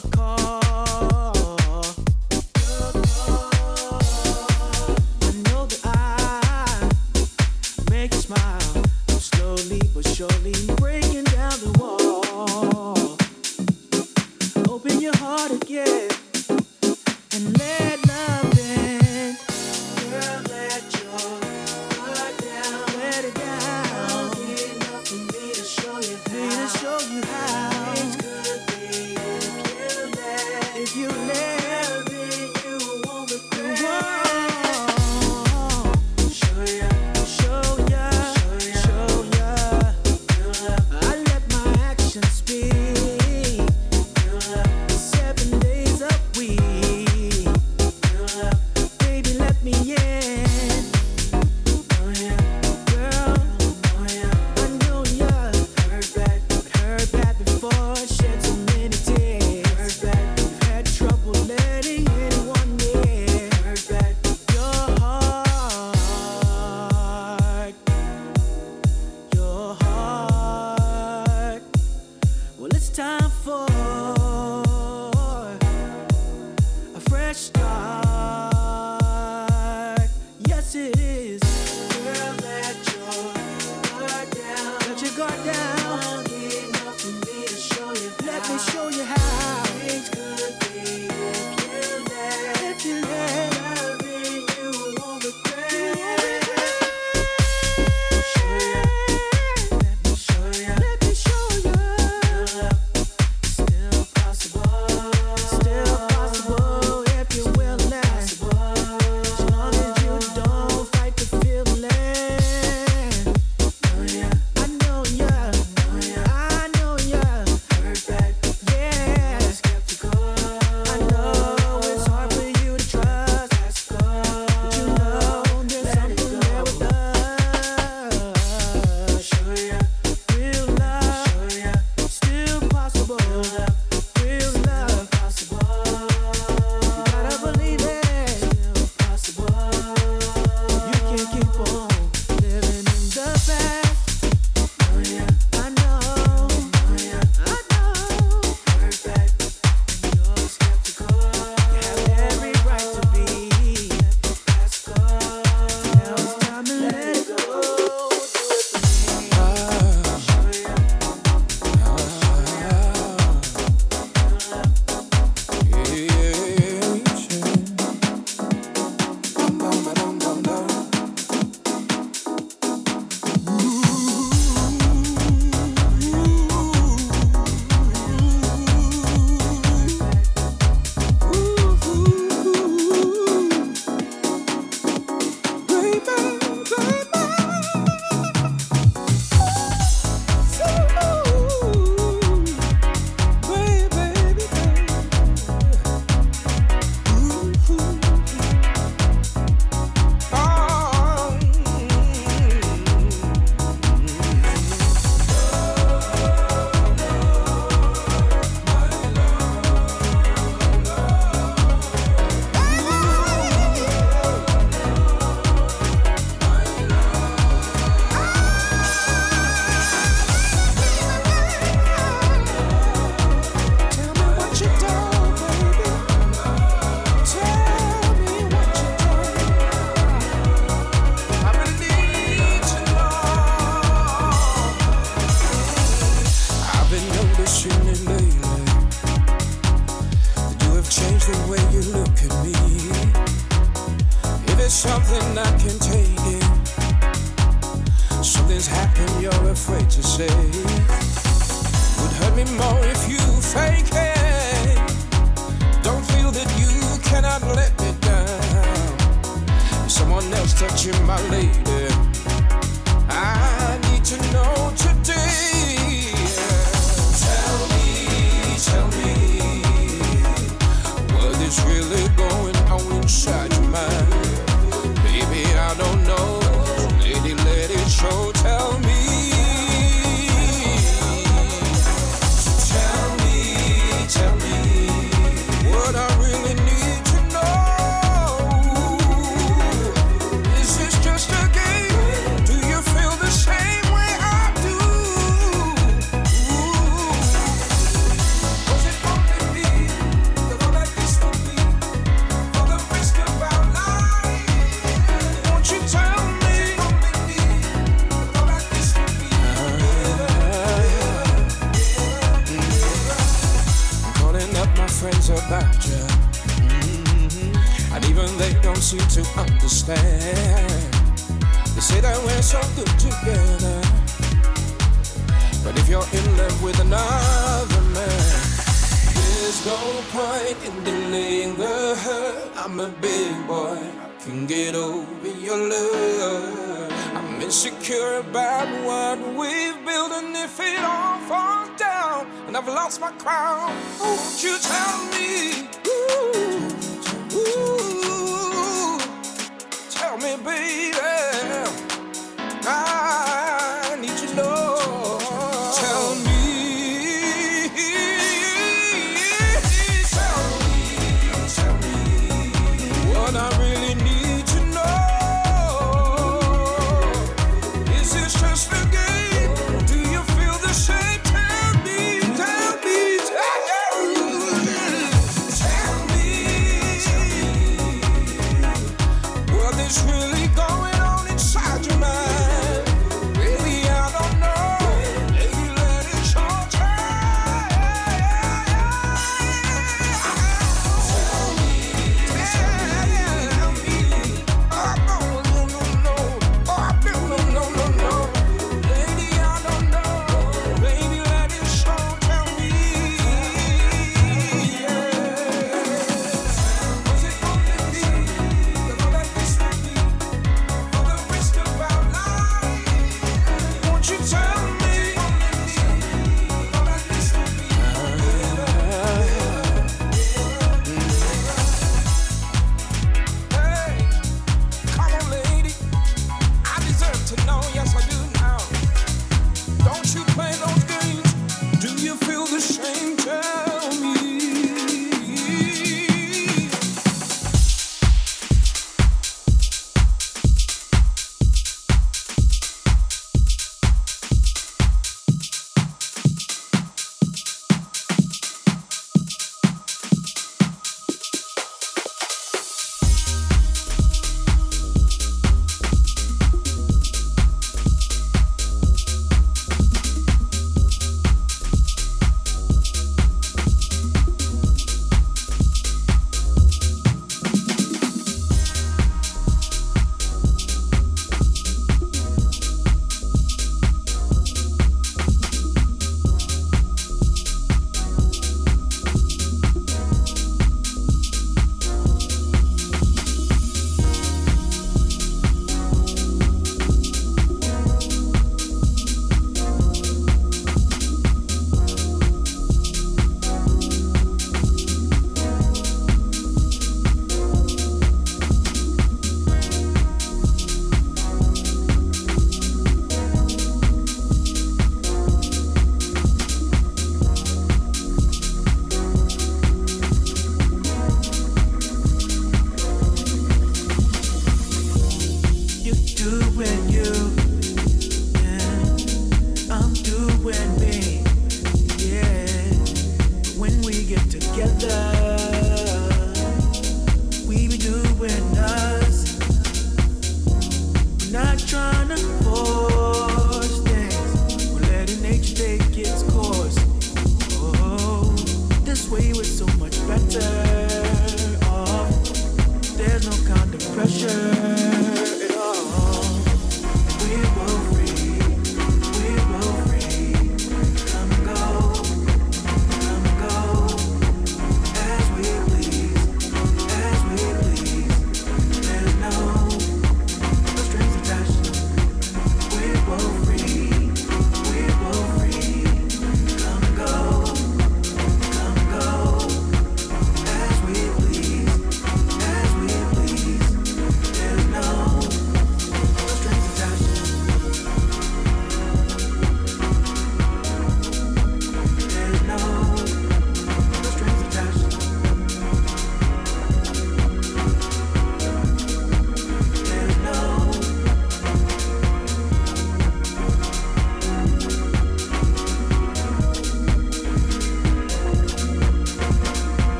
call.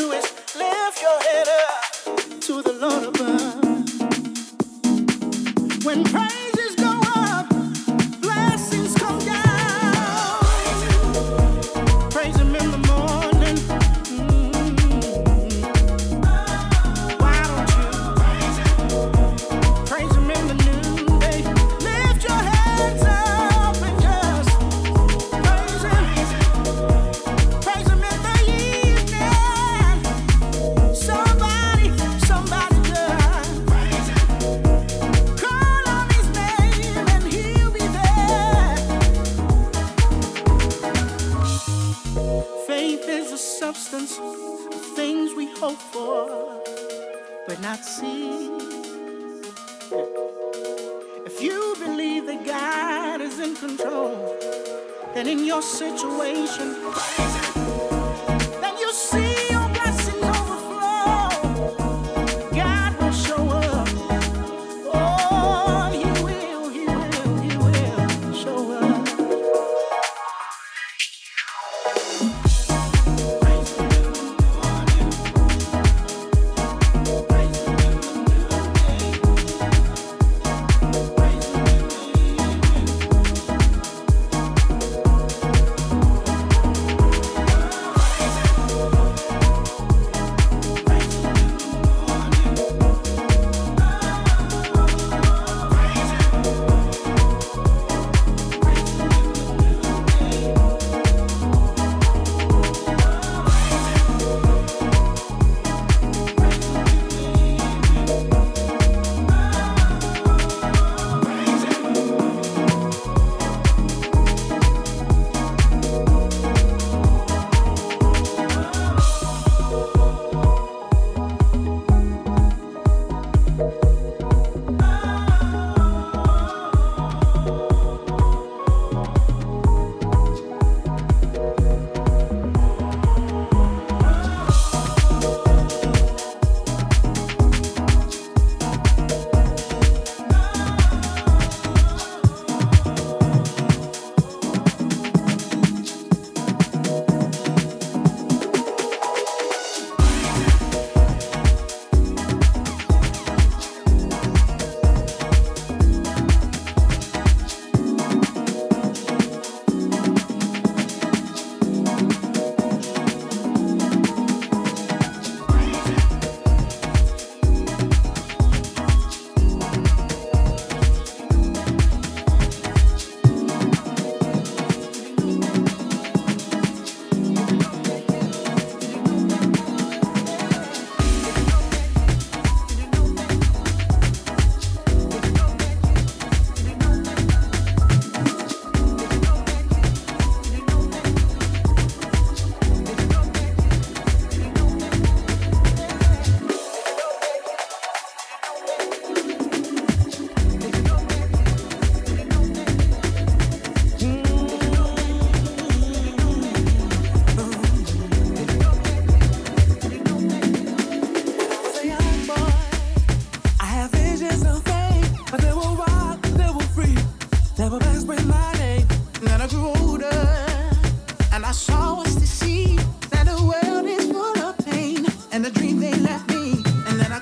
you is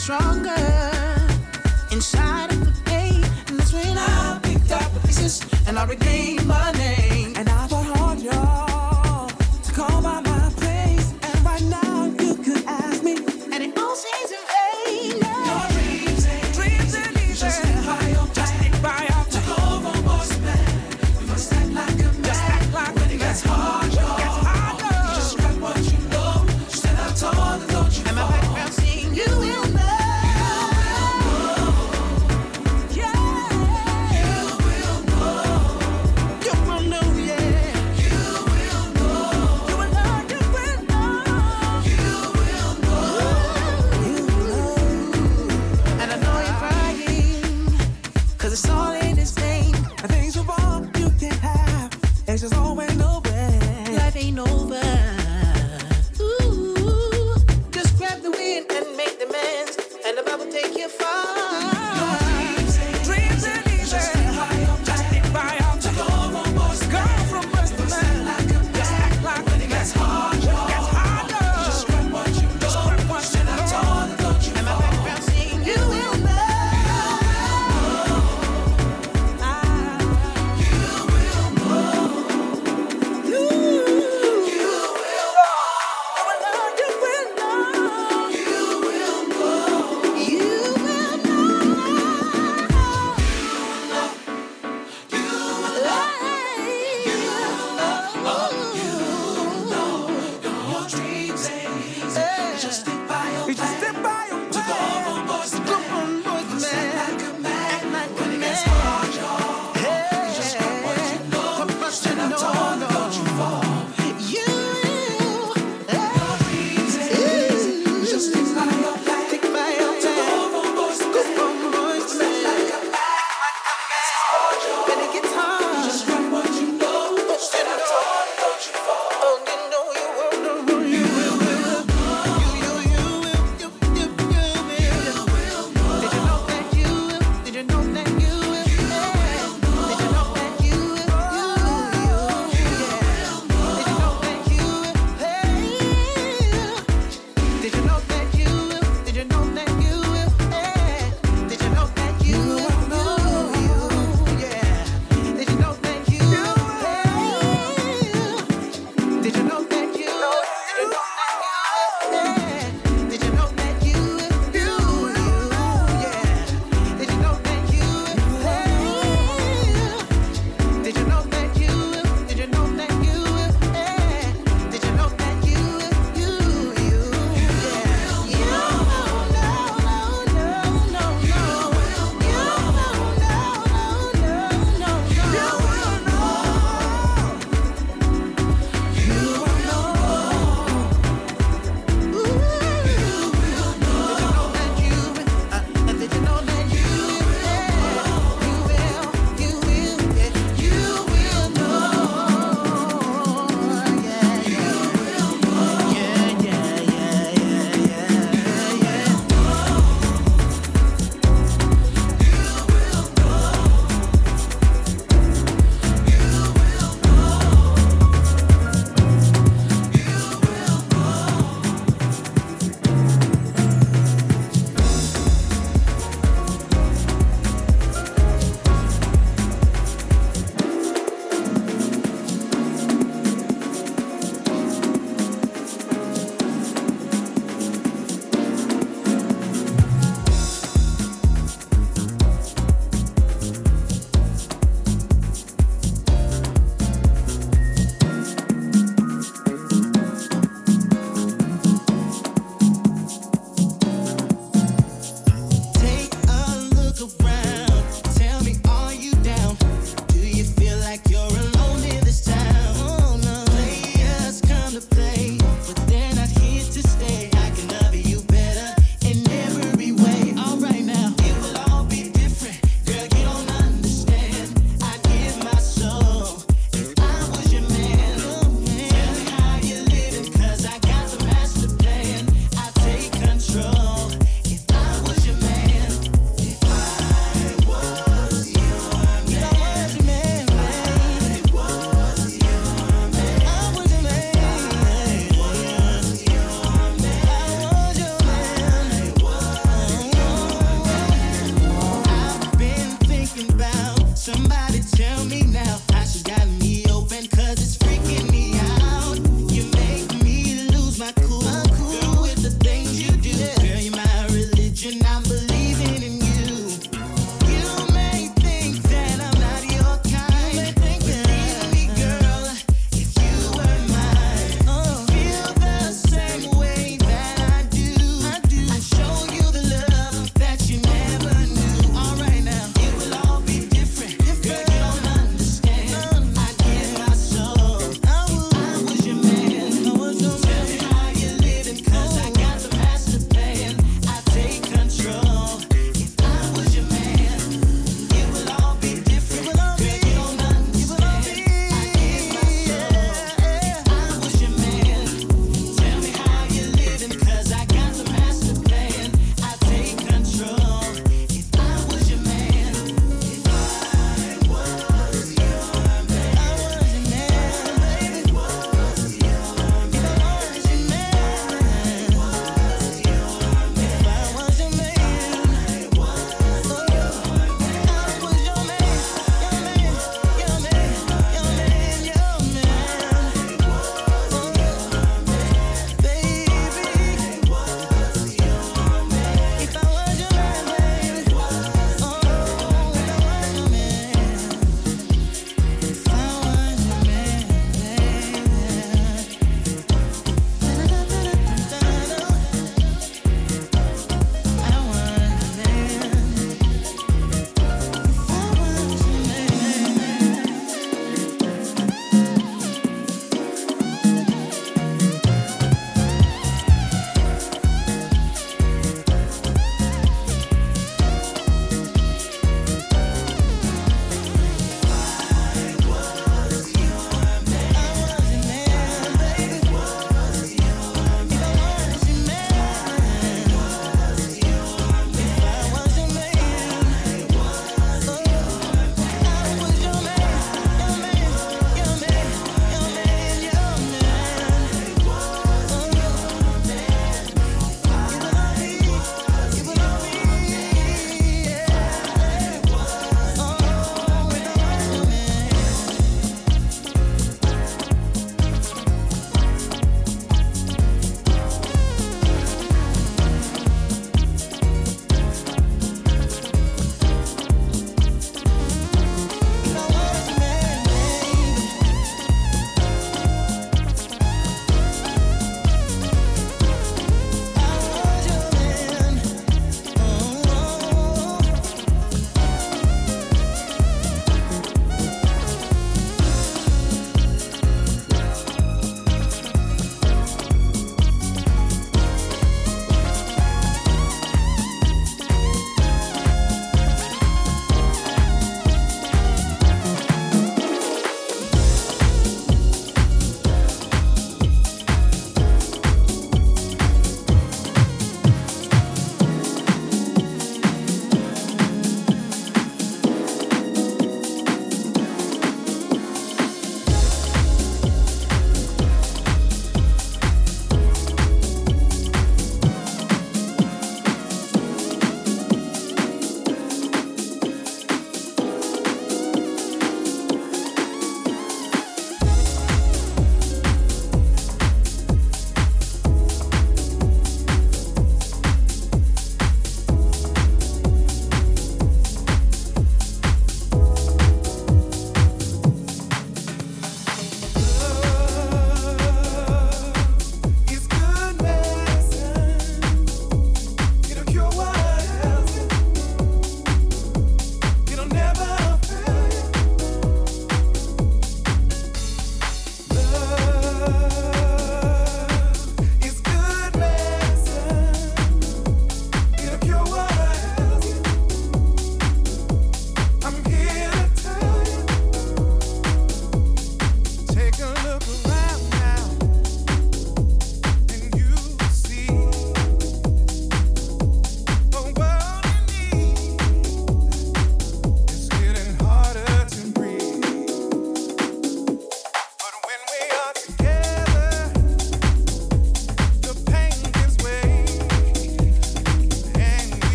stronger inside of the pain. And that's when I picked up the pieces and I regained.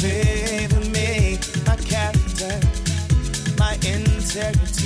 Favor me my character, my integrity.